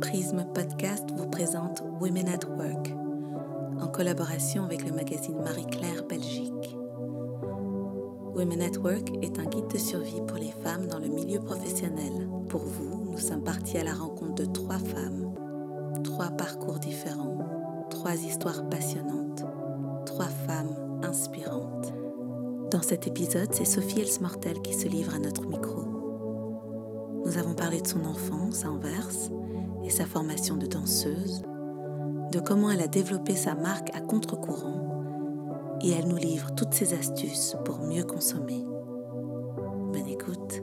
Prisme Podcast vous présente Women at Work, en collaboration avec le magazine Marie-Claire Belgique. Women at Work est un guide de survie pour les femmes dans le milieu professionnel. Pour vous, nous sommes partis à la rencontre de trois femmes, trois parcours différents, trois histoires passionnantes, trois femmes inspirantes. Dans cet épisode, c'est Sophie Elsmortel qui se livre à notre micro. Nous avons parlé de son enfance à Anvers et sa formation de danseuse, de comment elle a développé sa marque à contre-courant et elle nous livre toutes ses astuces pour mieux consommer. Bonne écoute.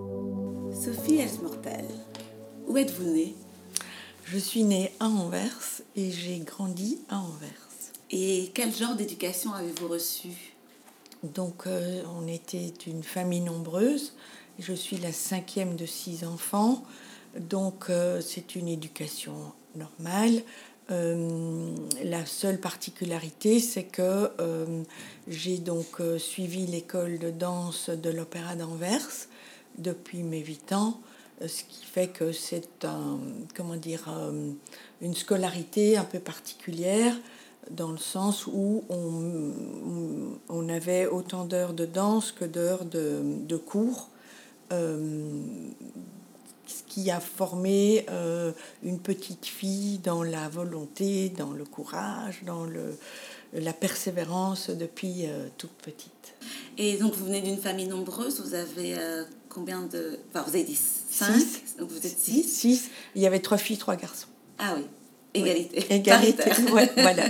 Sophie Elsmortel, où êtes-vous née? Je suis née à Anvers et j'ai grandi à Anvers. Et quel genre d'éducation avez-vous reçu Donc euh, on était une famille nombreuse. Je suis la cinquième de six enfants, donc euh, c'est une éducation normale. Euh, la seule particularité, c'est que euh, j'ai donc suivi l'école de danse de l'Opéra d'Anvers depuis mes 8 ans, ce qui fait que c'est un, comment dire, une scolarité un peu particulière dans le sens où on, on avait autant d'heures de danse que d'heures de, de cours ce qui a formé euh, une petite fille dans la volonté, dans le courage, dans le, la persévérance depuis euh, toute petite. Et donc vous venez d'une famille nombreuse, vous avez combien de... Enfin vous avez dit 5, donc vous êtes 6 6, il y avait trois filles, trois garçons. Ah oui, égalité. égalité, ouais, voilà.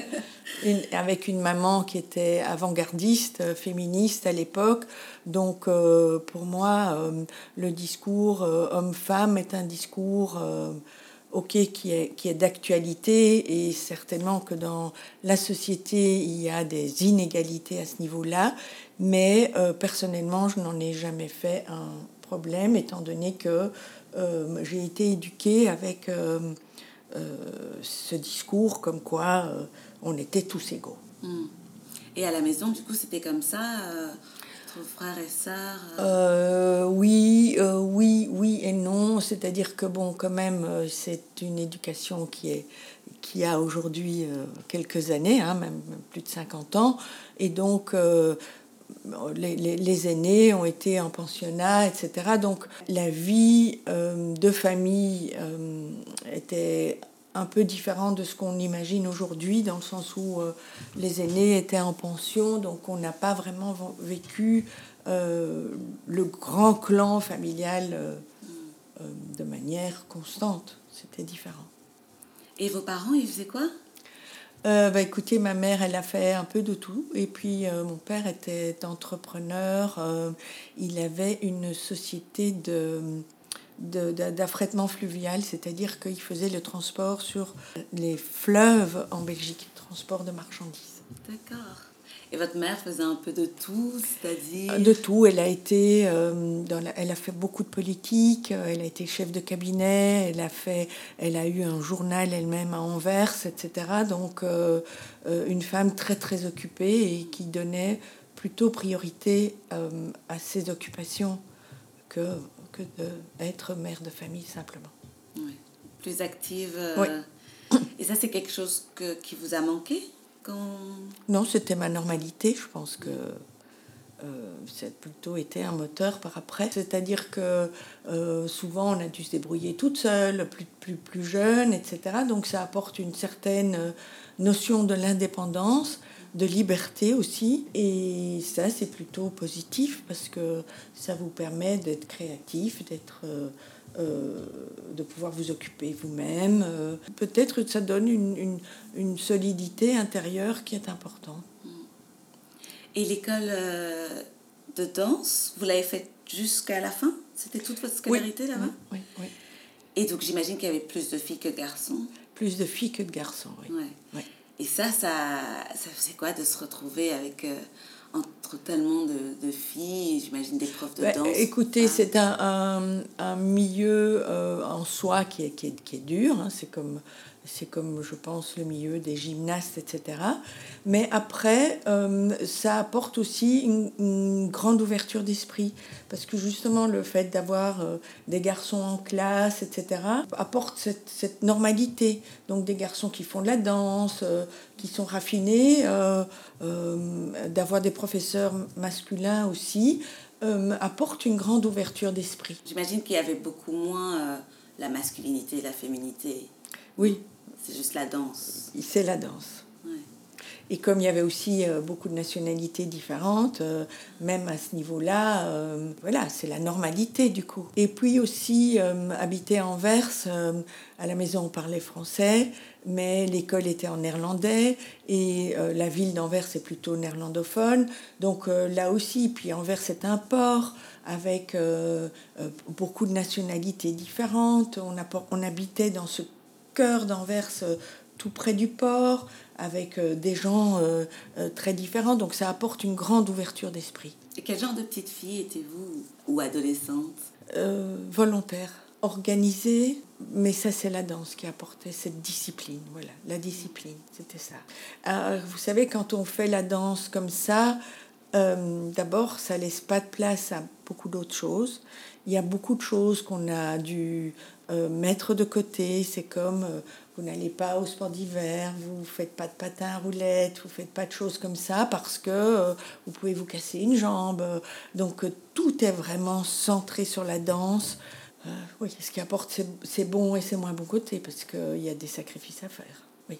avec une maman qui était avant-gardiste, euh, féministe à l'époque. Donc euh, pour moi, euh, le discours homme-femme est un discours ok qui est, qui est d'actualité et certainement que dans la société, il y a des inégalités à ce niveau-là. Mais personnellement, je n'en ai jamais fait un problème étant donné que j'ai été éduquée avec... ce discours comme quoi on était tous égaux. Hmm. Et à la maison, du coup, c'était comme ça euh, frères et sœurs euh? Euh, Oui, euh, oui, oui et non. C'est-à-dire que, bon, quand même, c'est une éducation qui, est, qui a aujourd'hui quelques années, hein, même, plus de 50 ans. Et donc, les, les, les, aînés ont été en pensionnat, etc. Donc, la vie de famille était un peu différent de ce qu'on imagine aujourd'hui, dans le sens où euh, les aînés étaient en pension, donc on n'a pas vraiment vécu euh, le grand clan familial euh, de manière constante. C'était différent. Et vos parents, ils faisaient quoi? Bah, écoutez, ma mère, elle a fait un peu de tout. Et puis, mon père était entrepreneur. il avait une société de d'affrètement fluvial, c'est-à-dire qu'il faisait le transport sur les fleuves en Belgique, transport de marchandises. D'accord. Et votre mère faisait un peu de tout, c'est-à-dire De tout. Elle a été, euh, dans elle a fait beaucoup de politique. Elle a été chef de cabinet. Elle a fait, elle a eu un journal elle-même à Anvers, etc. Donc euh, euh, une femme très très occupée et qui donnait plutôt priorité à ses occupations que que d'être mère de famille simplement. Oui. Plus active. Euh, et ça, c'est quelque chose que, qui vous a manqué? Non, c'était ma normalité. Je pense que euh, ça a plutôt été un moteur par après. C'est-à-dire que euh, souvent, on a dû se débrouiller toute seule, plus, plus, plus jeune, etc. Donc ça apporte une certaine notion de l'indépendance de liberté aussi. Et ça, c'est plutôt positif parce que ça vous permet d'être créatif, d'être... Euh, euh, de pouvoir vous occuper vous-même. Euh, peut-être que ça donne une, une, une, solidité intérieure qui est importante. Et l'école de danse, vous l'avez faite jusqu'à la fin? C'était toute votre scolarité là-bas? Oui, oui, Et donc j'imagine qu'il y avait plus de filles que de garçons? Plus de filles que de garçons, oui. Et ça, ça, ça faisait quoi de se retrouver avec, euh, entre tellement de, filles, j'imagine des profs de bah, danse Écoutez, ah. c'est un, un, milieu en soi qui est, qui est, qui est dur. Hein. c'est comme c'est comme, je pense, le milieu des gymnastes, etc. Mais après, euh, ça apporte aussi une, grande ouverture d'esprit, parce que justement, le fait d'avoir euh, des garçons en classe, etc., apporte cette, normalité. Donc des garçons qui font de la danse, euh, qui sont raffinés, d'avoir des professeurs masculins aussi, apporte une grande ouverture d'esprit. J'imagine qu'il y avait beaucoup moins la masculinité et la féminité. Oui, c'est juste la danse. C'est la danse. Et comme il y avait aussi euh, beaucoup de nationalités différentes, euh, même à ce niveau-là, euh, voilà, c'est la normalité du coup. Et puis aussi, habiter à Anvers, à la maison on parlait français, mais l'école était en néerlandais et la ville d'Anvers est plutôt néerlandophone. Donc là aussi, puis Anvers c'est un port avec beaucoup de nationalités différentes. On, on habitait dans ce cœur d'Anvers, euh, tout près du port, avec euh, des gens euh, très différents. Donc ça apporte une grande ouverture d'esprit. Et quel genre de petite fille étiez-vous ou adolescente? Volontaire, organisée, mais ça c'est la danse qui apportait cette discipline. Voilà, la discipline, c'était ça. vous savez, quand on fait la danse comme ça, d'abord, ça laisse pas de place à beaucoup d'autres choses. Il y a beaucoup de choses qu'on a dû euh, mettre de côté. C'est comme euh, vous n'allez pas au sport d'hiver, vous ne faites pas de patin à roulettes, vous ne faites pas de choses comme ça parce que euh, vous pouvez vous casser une jambe. Donc tout est vraiment centré sur la danse. oui, ce qui apporte ses, bons et ses moins bons côtés parce qu'il y a des sacrifices à faire. Oui.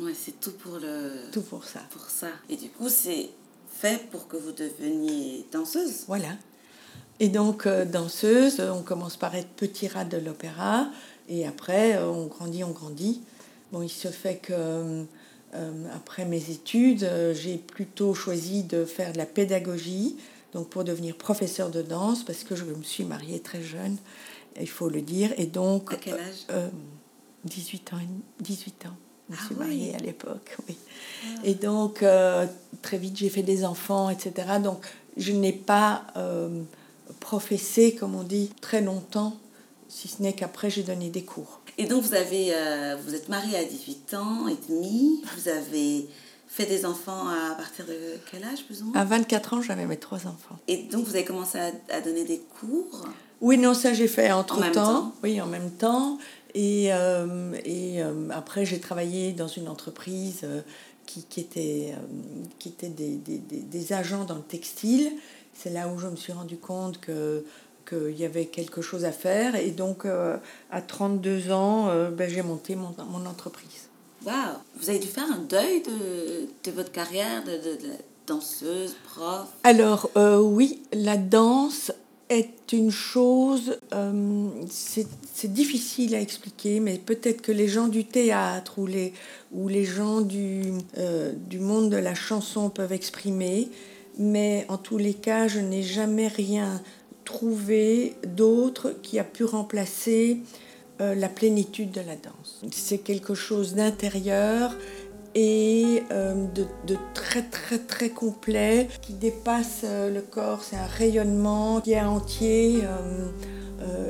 Ouais, c'est tout pour le. Tout pour ça. Pour ça. Et du coup, c'est fait pour que vous deveniez danseuse? Voilà. Et donc, euh, danseuse, on commence par être petit rat de l'opéra, et après, euh, on grandit, on grandit. Bon, il se fait que, euh, après mes études, j'ai plutôt choisi de faire de la pédagogie, donc pour devenir professeur de danse, parce que je me suis mariée très jeune, il faut le dire. Et donc. À quel âge? 18 ans. 18 ans. Je me ah suis mariée à l'époque, oui. Ah. Et donc, très vite, j'ai fait des enfants, etc. Donc, je n'ai pas professé, comme on dit, très longtemps, si ce n'est qu'après j'ai donné des cours. Et donc vous avez, euh, vous êtes mariée à 18 ans et demi, vous avez fait des enfants à partir de quel âge plus ou moins? À 24 ans, j'avais mes trois enfants. Et donc vous avez commencé à, donner des cours? Oui, non, ça j'ai fait entre en temps? Oui, en même temps. Et, euh, et euh, après, j'ai travaillé dans une entreprise qui, qui, était, qui était des, des, des, agents dans le textile c'est là où je me suis rendu compte que qu'il y avait quelque chose à faire. Et donc, euh, à 32 ans, euh, ben, j'ai monté mon, mon entreprise. Waouh Vous avez dû faire un deuil de, de votre carrière de, de, danseuse, prof? Alors, euh, oui, la danse est une chose, c'est difficile à expliquer, mais peut-être que les gens du théâtre ou les, ou les gens du, du monde de la chanson peuvent exprimer mais en tous les cas, je n'ai jamais rien trouvé d'autre qui a pu remplacer euh, la plénitude de la danse. C'est quelque chose d'intérieur et euh, de, très très très complet qui dépasse euh, le corps. C'est un rayonnement qui est entier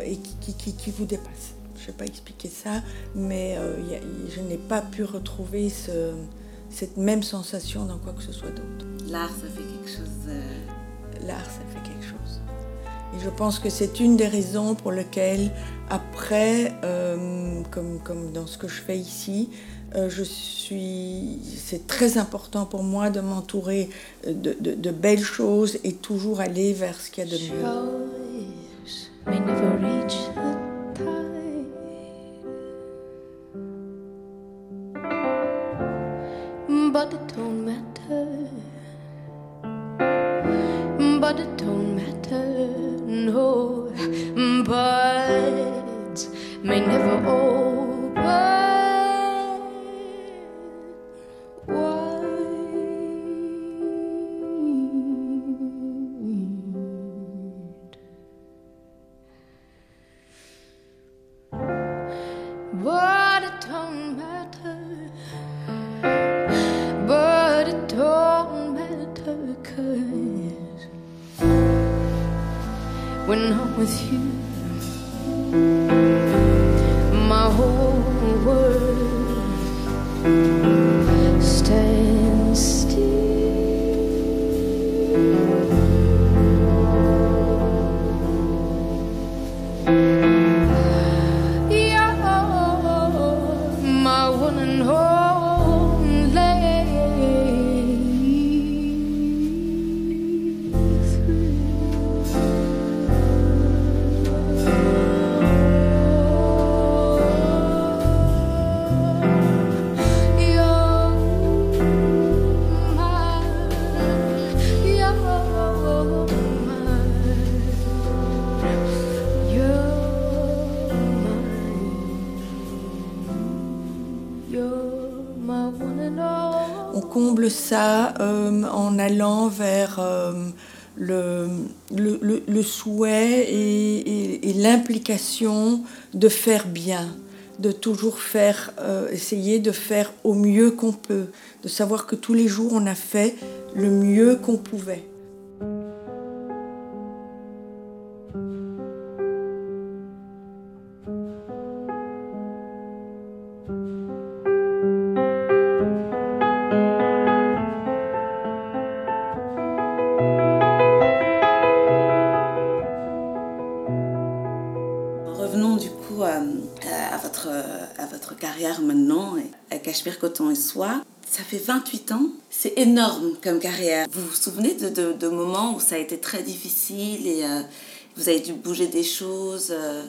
et qui, vous dépasse. Je ne vais pas expliquer ça, mais je n'ai pas pu retrouver cette même sensation dans quoi que ce soit d'autre. L'art, ça fait quelque chose. L'art, ça fait quelque chose. Et je pense que c'est une des raisons pour lesquelles, après, euh, comme, comme dans ce que je fais ici, euh, je suis. C'est très important pour moi de m'entourer de, de, de, belles choses et toujours aller vers ce qu'il y a de mieux. Cause when I'm with you, my whole world euh, en allant vers euh, le, le, le- souhait et l'implication de faire bien, de toujours faire, euh, essayer de faire au mieux qu'on peut, de savoir que tous les jours on a fait le mieux qu'on pouvait. Cachemire Coton et Soie. Ça fait 28 ans, c'est énorme comme carrière. Vous vous souvenez de, de, moments où ça a été très difficile et euh, vous avez dû bouger des choses euh,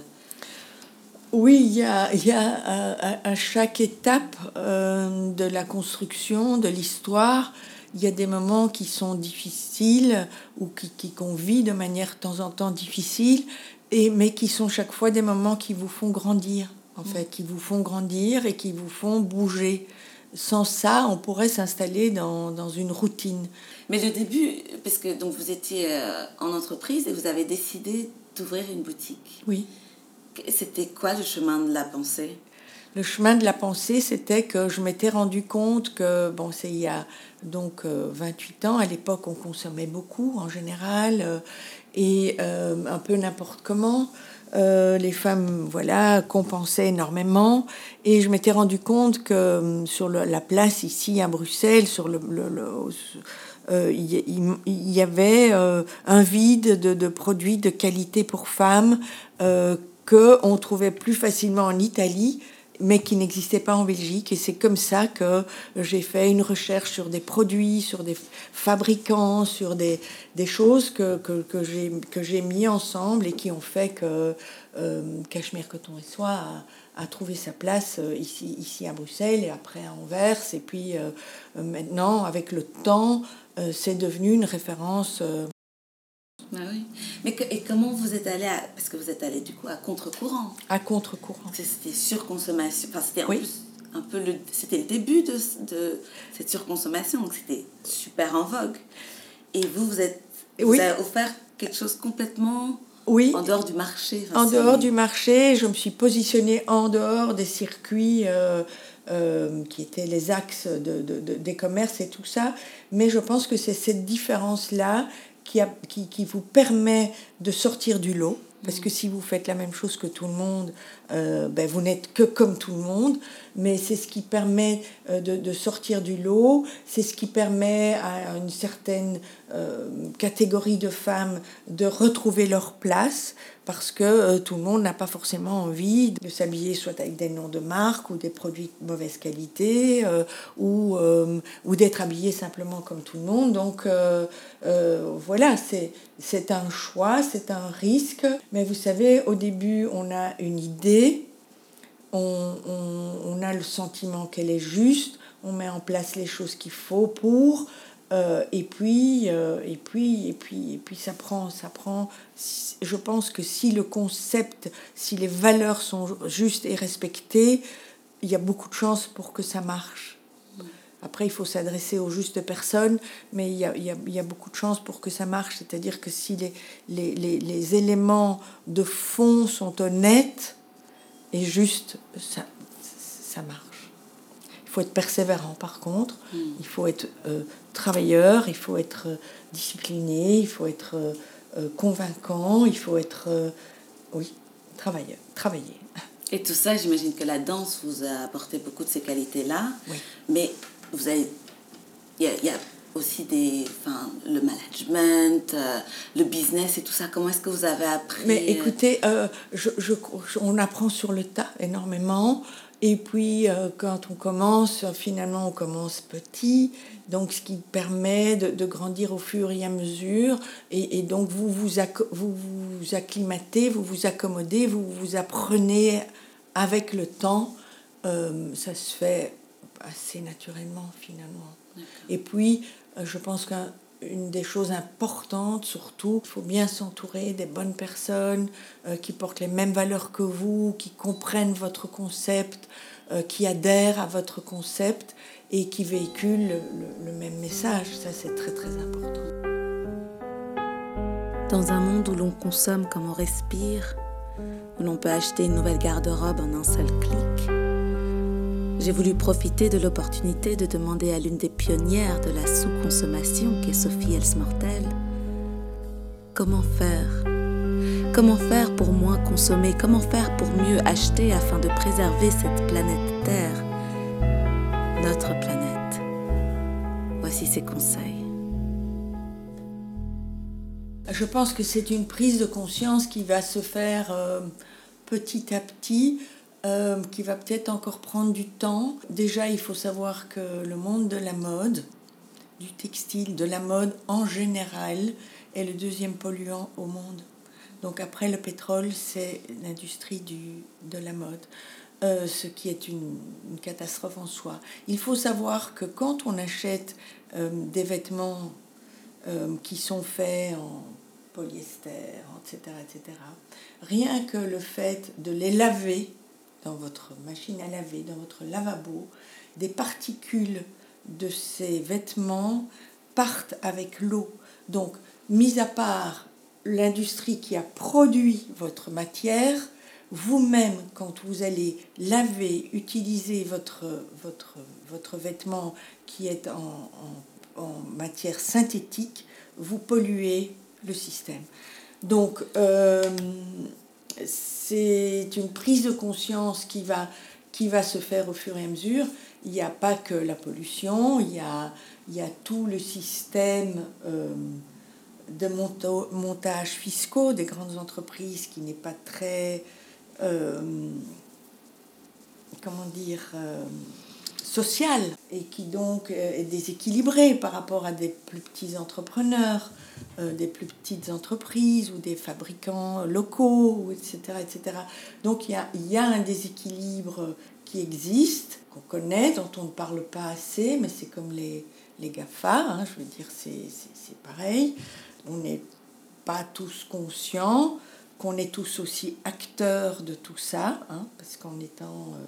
Oui, il y a, y a à, à- chaque étape euh, de la construction, de l'histoire, il y a des moments qui sont difficiles ou qui, qui qu'on vit de manière de temps en temps difficile, et, mais qui sont chaque fois des moments qui vous font grandir, en fait, qui vous font grandir et qui vous font bouger. Sans ça, on pourrait s'installer dans, dans une routine. Mais le début, parce que donc vous étiez euh, en entreprise et vous avez décidé d'ouvrir une boutique. Oui. C'était quoi le chemin de la pensée? Le chemin de la pensée, c'était que je m'étais rendu compte que, bon, c'est il y a donc euh, 28 ans, à l'époque on consommait beaucoup en général, euh, et euh, un peu n'importe comment. Euh, les femmes, voilà, compensaient énormément. Et je m'étais rendu compte que euh, sur la place ici à Bruxelles, sur le, il y, avait euh, un vide de, de produits de qualité pour femmes euh, que on trouvait plus facilement en Italie mais qui n'existait pas en Belgique. Et c'est comme ça que j'ai fait une recherche sur des produits, sur des fabricants, sur des, des choses que, que, que j'ai mis ensemble et qui ont fait que euh, Cachemire Coton et Soie a, a trouvé sa place euh, ici, ici à Bruxelles et après à Anvers. Et puis euh, euh, maintenant, avec le temps, euh, c'est devenu une référence. Ah oui. Mais que- et comment vous êtes allé à, parce que vous êtes allé du coup à contre-courant. à contre-courant. C'était surconsommation. Enfin, c'était en Oui. plus un peu le, c'était le début de, de cette surconsommation, donc c'était super en vogue. Et vous, vous êtes, vous avez offert quelque chose complètement Oui. en dehors du marché. Enfin, En dehors du marché, je me suis positionnée en dehors des circuits euh, euh, qui étaient les axes de, de- de- des commerces et tout ça. Mais je pense que c'est cette différence-là qui, a- qui, qui vous permet de sortir du lot. Parce que si vous faites la même chose que tout le monde, euh, ben vous n'êtes que comme tout le monde. Mais c'est ce qui permet euh, de, de sortir du lot. C'est ce qui permet à une certaine euh, catégorie de femmes de retrouver leur place. Parce que euh, tout le monde n'a pas forcément envie de s'habiller soit avec des noms de marque ou des produits de mauvaise qualité ou, ou d'être habillé simplement comme tout le monde. Donc voilà, c'est un choix, c'est un risque. Mais vous savez, au début, on a une idée, on, on, on a le sentiment qu'elle est juste, on met en place les choses qu'il faut pour, euh, et puis, euh, et puis, et puis, et puis, ça prend, ça prend. Je pense que si le concept, si les valeurs sont justes et respectées, il y a beaucoup de chances pour que ça marche. Après, il faut s'adresser aux justes personnes, mais il y a, y a- y a beaucoup de chances pour que ça marche. C'est-à-dire que si les, les, les, les éléments de fond sont honnêtes et justes, ça, ça marche. Il faut être persévérant par contre, il faut être euh, travailleur, il faut être discipliné, il faut être convaincant, il faut être, oui, travailleur, travailler. Et tout ça, j'imagine que la danse vous a apporté beaucoup de ces qualités-là. Oui. Mais vous avez. Il y, a aussi des, enfin, le management, euh, le business et tout ça. Comment est-ce que vous avez appris Mais euh, écoutez, euh, je, je, on apprend sur le tas énormément. Et puis, quand on commence, finalement, on commence petit, donc ce qui permet de, de grandir au fur et à mesure. Et, et donc, vous vous, vous vous acclimatez, vous vous accommodez, vous vous apprenez avec le temps. ça se fait assez naturellement, finalement. Et puis, euh, je pense qu'une des choses importantes, surtout, il faut bien s'entourer des bonnes personnes euh, qui portent les mêmes valeurs que vous, qui comprennent votre concept, euh, qui adhèrent à votre concept et qui véhiculent le, le même message. Ça, c'est très, très important. Dans un monde où l'on consomme comme on respire, où l'on peut acheter une nouvelle garde-robe en un seul clic, j'ai voulu profiter de l'opportunité de demander à l'une des pionnières de la sous-consommation, qui est Sophie Elsmortel, comment faire? Comment faire pour moins consommer? Comment faire pour mieux acheter afin de préserver cette planète Terre, notre planète. Voici ses conseils. Je pense que c'est une prise de conscience qui va se faire euh, petit à petit euh, qui va peut-être encore prendre du temps. Déjà, il faut savoir que le monde de la mode, du textile, de la mode en général, est le deuxième polluant au monde. Donc après le pétrole, c'est l'industrie de la mode, euh, ce qui est une, catastrophe en soi. Il faut savoir que quand on achète euh, des vêtements qui sont faits en polyester, etc., etc., rien que le fait de les laver, dans votre machine à laver, dans votre lavabo, des particules de ces vêtements partent avec l'eau. Donc, mis à part l'industrie qui a produit votre matière, vous-même, quand vous allez laver, utiliser votre, votre, votre vêtement qui est en, en, matière synthétique, vous polluez le système. Donc, euh, c'est une prise de conscience qui va, qui va se faire au fur et à mesure. Il n'y a pas que la pollution, il y a, il y a tout le système euh, de montage fiscaux des grandes entreprises qui n'est pas très, euh, comment dire, euh, social et qui donc est déséquilibré par rapport à des plus petits entrepreneurs. Euh, des plus petites entreprises ou des fabricants locaux, etc. etc. Donc il y a, y a un déséquilibre qui existe, qu'on connaît, dont on ne parle pas assez, mais c'est comme les, les GAFA, hein, je veux dire, c'est pareil. On n'est pas tous conscients, qu'on est tous aussi acteurs de tout ça, hein, parce qu'en étant... Euh,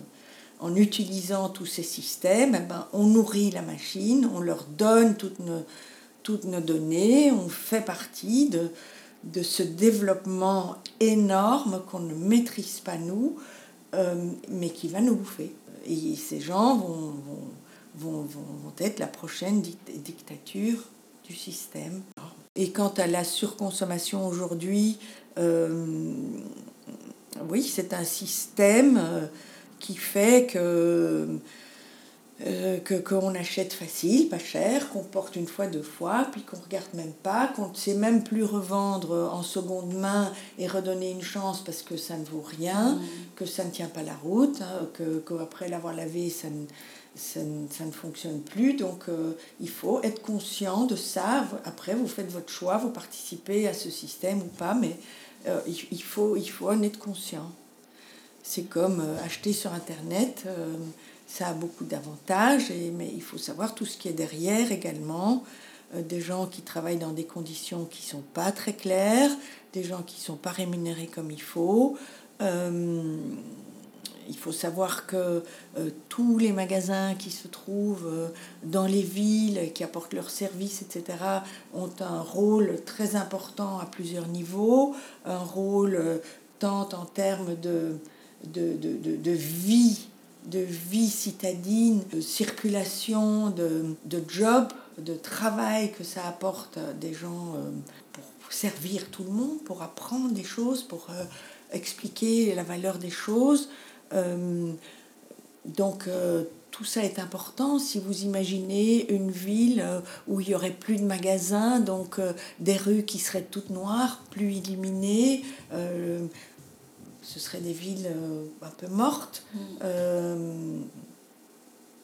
en utilisant tous ces systèmes, eh ben, on nourrit la machine, on leur donne toutes nos, toutes nos données, on fait partie de, de ce développement énorme qu'on ne maîtrise pas nous, euh, mais qui va nous bouffer. Et ces gens vont, vont, vont, être la prochaine dictature du système. Et quant à la surconsommation aujourd'hui, euh, oui, c'est un système euh, qui fait que euh, que qu'on achète facile, pas cher, qu'on porte une fois, deux fois, puis qu'on regarde même pas, qu'on ne sait même plus revendre en seconde main et redonner une chance parce que ça ne vaut rien, mm. que ça ne tient pas la route, hein, que qu'après l'avoir lavé, ça ne, ça ne, ça ne, fonctionne plus. Donc euh, il faut être conscient de ça. Après, vous faites votre choix, vous participez à ce système ou pas, mais euh, il, il, faut, il faut en être conscient. C'est comme acheter sur Internet ça a beaucoup d'avantages, mais il faut savoir tout ce qui est derrière également. Euh, des gens qui travaillent dans des conditions qui ne sont pas très claires, des gens qui ne sont pas rémunérés comme il faut. Euh, il faut savoir que euh, tous les magasins qui se trouvent dans les villes, qui apportent leurs services, etc., ont un rôle très important à plusieurs niveaux, un rôle tant en termes de, de, de, de vie de vie citadine, de circulation, de, de job, de travail que ça apporte des gens euh, pour servir tout le monde, pour apprendre des choses, pour euh, expliquer la valeur des choses. Euh, donc tout ça est important. Si vous imaginez une ville où il y aurait plus de magasins, donc des rues qui seraient toutes noires, plus illuminées, ce seraient des villes euh, un peu mortes. Euh,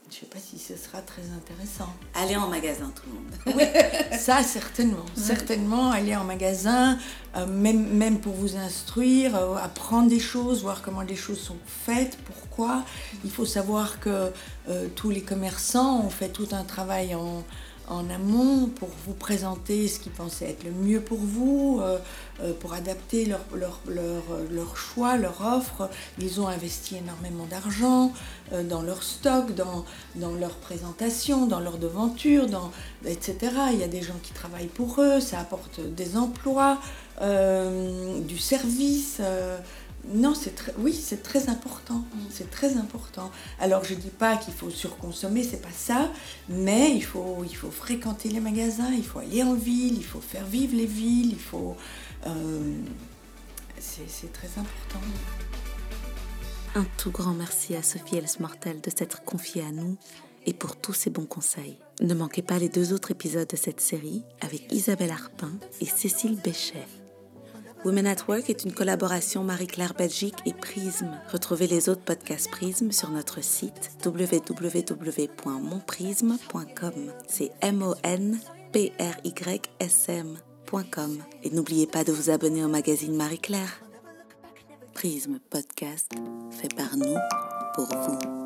je ne sais pas si ce sera très intéressant. Allez en magasin, tout le monde. Ça, certainement. Certainement, aller en magasin, euh, même, même pour vous instruire, euh, apprendre des choses, voir comment les choses sont faites, pourquoi. Il faut savoir que euh, tous les commerçants ont fait tout un travail en, en amont pour vous présenter ce qu'ils pensaient être le mieux pour vous, euh, euh, pour adapter leur, choix, leur offre. Ils ont investi énormément d'argent euh, dans leur stock, dans, leur présentation, dans leur devanture, etc. Il y a des gens qui travaillent pour eux, ça apporte des emplois, du service. Non, c'est très, oui, c'est très important. C'est très important. Alors, je dis pas qu'il faut surconsommer, c'est pas ça, mais il faut, il faut fréquenter les magasins, il faut aller en ville, il faut faire vivre les villes, il faut. euh, c'est c'est très important. Un tout grand merci à Sophie Elsmortel de s'être confiée à nous et pour tous ses bons conseils. Ne manquez pas les deux autres épisodes de cette série avec Isabelle Arpin et Cécile Béchet. Women at Work est une collaboration Marie-Claire Belgique et Prism. Retrouvez les autres podcasts Prism sur notre site www.monprism.com. C'est M-O-N-P-R-Y-S-M.com. Et n'oubliez pas de vous abonner au magazine Marie-Claire. Prisme Podcast, fait par nous, pour vous.